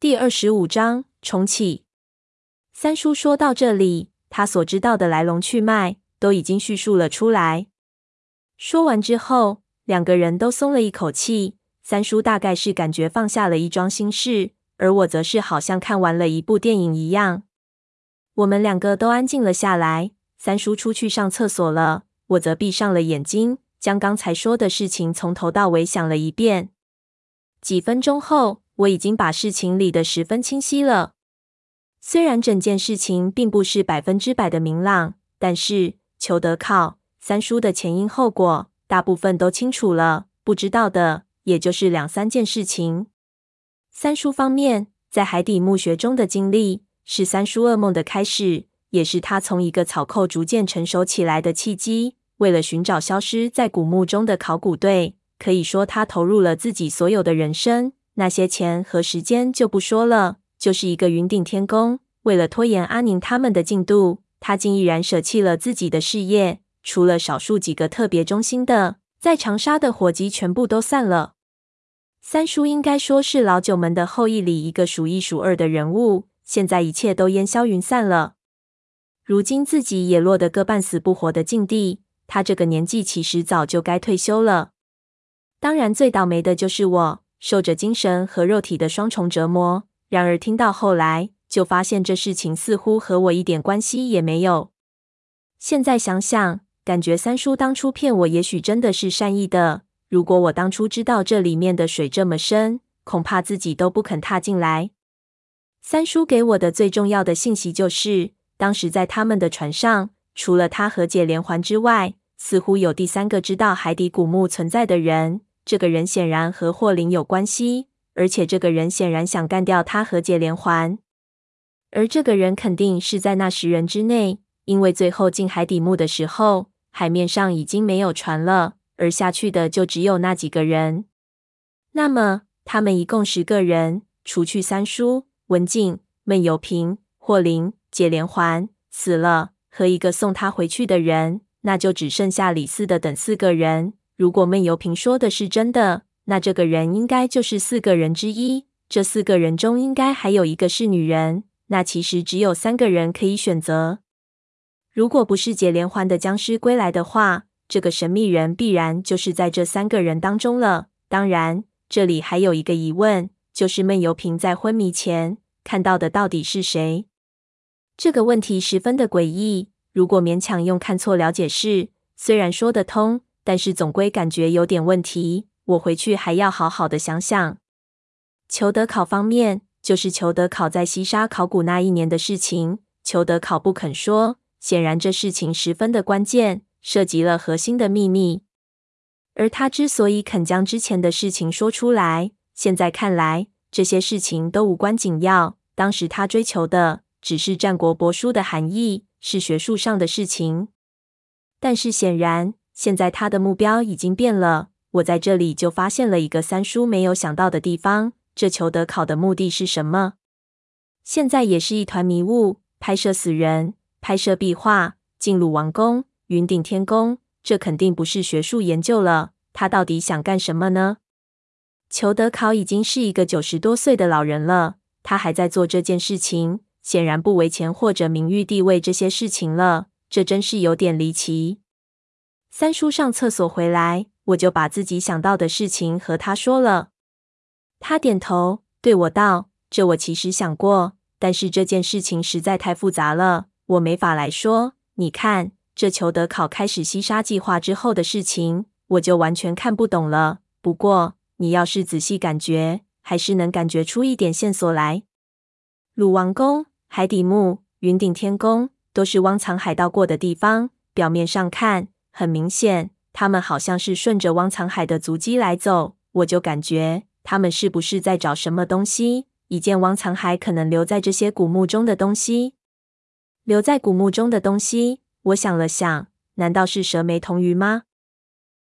第二十五章重启。三叔说到这里，他所知道的来龙去脉都已经叙述了出来。说完之后，两个人都松了一口气。三叔大概是感觉放下了一桩心事，而我则是好像看完了一部电影一样。我们两个都安静了下来。三叔出去上厕所了，我则闭上了眼睛，将刚才说的事情从头到尾想了一遍。几分钟后，我已经把事情理得十分清晰了。虽然整件事情并不是百分之百的明朗，但是裘德靠、三叔的前因后果，大部分都清楚了。不知道的，也就是两三件事情。三叔方面，在海底墓穴中的经历，是三叔噩梦的开始，也是他从一个草寇逐渐成熟起来的契机。为了寻找消失在古墓中的考古队，可以说他投入了自己所有的人生。那些钱和时间就不说了。就是一个云顶天宫，为了拖延阿宁他们的进度，他竟毅然舍弃了自己的事业。除了少数几个特别忠心的，在长沙的伙计全部都散了。三叔应该说是老九门的后裔里一个数一数二的人物，现在一切都烟消云散了。如今自己也落得个半死不活的境地。他这个年纪其实早就该退休了。当然，最倒霉的就是我，受着精神和肉体的双重折磨。然而听到后来，就发现这事情似乎和我一点关系也没有。现在想想，感觉三叔当初骗我，也许真的是善意的。如果我当初知道这里面的水这么深，恐怕自己都不肯踏进来。三叔给我的最重要的信息就是，当时在他们的船上，除了他和解连环之外，似乎有第三个知道海底古墓存在的人。这个人显然和霍林有关系。而且这个人显然想干掉他和解连环，而这个人肯定是在那十人之内，因为最后进海底墓的时候，海面上已经没有船了，而下去的就只有那几个人。那么他们一共十个人，除去三叔、文静、闷油瓶、霍林、解连环死了，和一个送他回去的人，那就只剩下李四的等四个人。如果闷油瓶说的是真的，那这个人应该就是四个人之一。这四个人中应该还有一个是女人。那其实只有三个人可以选择。如果不是解连环的僵尸归来的话，这个神秘人必然就是在这三个人当中了。当然，这里还有一个疑问，就是闷油瓶在昏迷前看到的到底是谁？这个问题十分的诡异。如果勉强用看错了解释，虽然说得通，但是总归感觉有点问题。我回去还要好好的想想。裘德考方面，就是裘德考在西沙考古那一年的事情，裘德考不肯说，显然这事情十分的关键，涉及了核心的秘密。而他之所以肯将之前的事情说出来，现在看来，这些事情都无关紧要。当时他追求的只是战国帛书的含义，是学术上的事情。但是显然，现在他的目标已经变了。我在这里就发现了一个三叔没有想到的地方。这裘德考的目的是什么？现在也是一团迷雾。拍摄死人，拍摄壁画，进鲁王宫、云顶天宫，这肯定不是学术研究了。他到底想干什么呢？裘德考已经是一个九十多岁的老人了，他还在做这件事情，显然不为钱或者名誉地位这些事情了。这真是有点离奇。三叔上厕所回来。我就把自己想到的事情和他说了，他点头对我道：“这我其实想过，但是这件事情实在太复杂了，我没法来说。你看，这裘德考开始西沙计划之后的事情，我就完全看不懂了。不过，你要是仔细感觉，还是能感觉出一点线索来。鲁王宫、海底墓、云顶天宫都是汪藏海到过的地方，表面上看，很明显。”他们好像是顺着汪藏海的足迹来走，我就感觉他们是不是在找什么东西？一件汪藏海可能留在这些古墓中的东西。留在古墓中的东西，我想了想，难道是蛇眉铜鱼吗？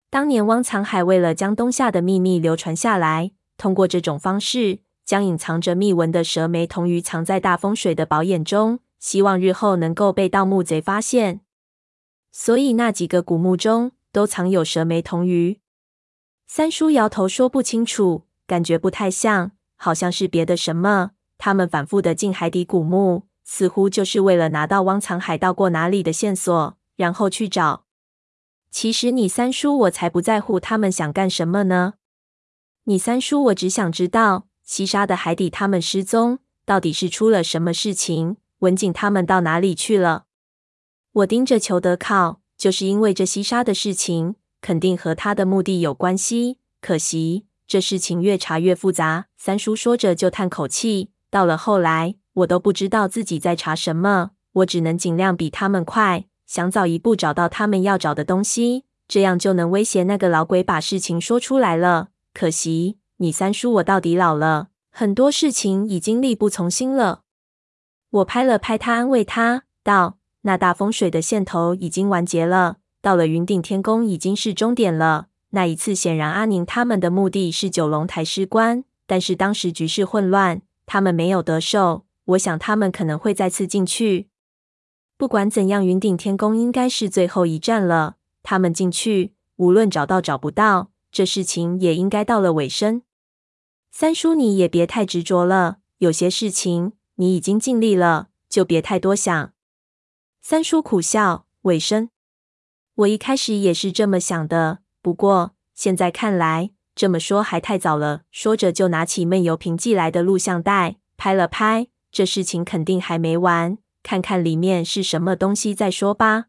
当年汪藏海为了将东夏的秘密流传下来，通过这种方式将隐藏着秘文的蛇眉铜鱼藏在大风水的宝眼中，希望日后能够被盗墓贼发现。所以那几个古墓中。都藏有蛇眉铜鱼。三叔摇头说不清楚，感觉不太像，好像是别的什么。他们反复的进海底古墓，似乎就是为了拿到汪藏海到过哪里的线索，然后去找。其实你三叔我才不在乎他们想干什么呢。你三叔我只想知道西沙的海底他们失踪，到底是出了什么事情？文景他们到哪里去了？我盯着裘德靠，就是因为这西沙的事情，肯定和他的目的有关系。可惜这事情越查越复杂。三叔说着就叹口气。到了后来，我都不知道自己在查什么，我只能尽量比他们快。想早一步找到他们要找的东西，这样就能威胁那个老鬼把事情说出来了。可惜你三叔我到底老了，很多事情已经力不从心了。我拍了拍他，安慰他道：“那大风水的线头已经完结了，到了云顶天宫已经是终点了。那一次显然阿宁他们的目的是九龙台失关，但是当时局势混乱，他们没有得手。我想他们可能会再次进去。”不管怎样，云顶天宫应该是最后一站了。他们进去，无论找到找不到，这事情也应该到了尾声。三叔，你也别太执着了。有些事情你已经尽力了，就别太多想。三叔苦笑，尾声。我一开始也是这么想的，不过现在看来，这么说还太早了。说着，就拿起闷油瓶寄来的录像带，拍了拍。这事情肯定还没完。看看里面是什么东西再说吧。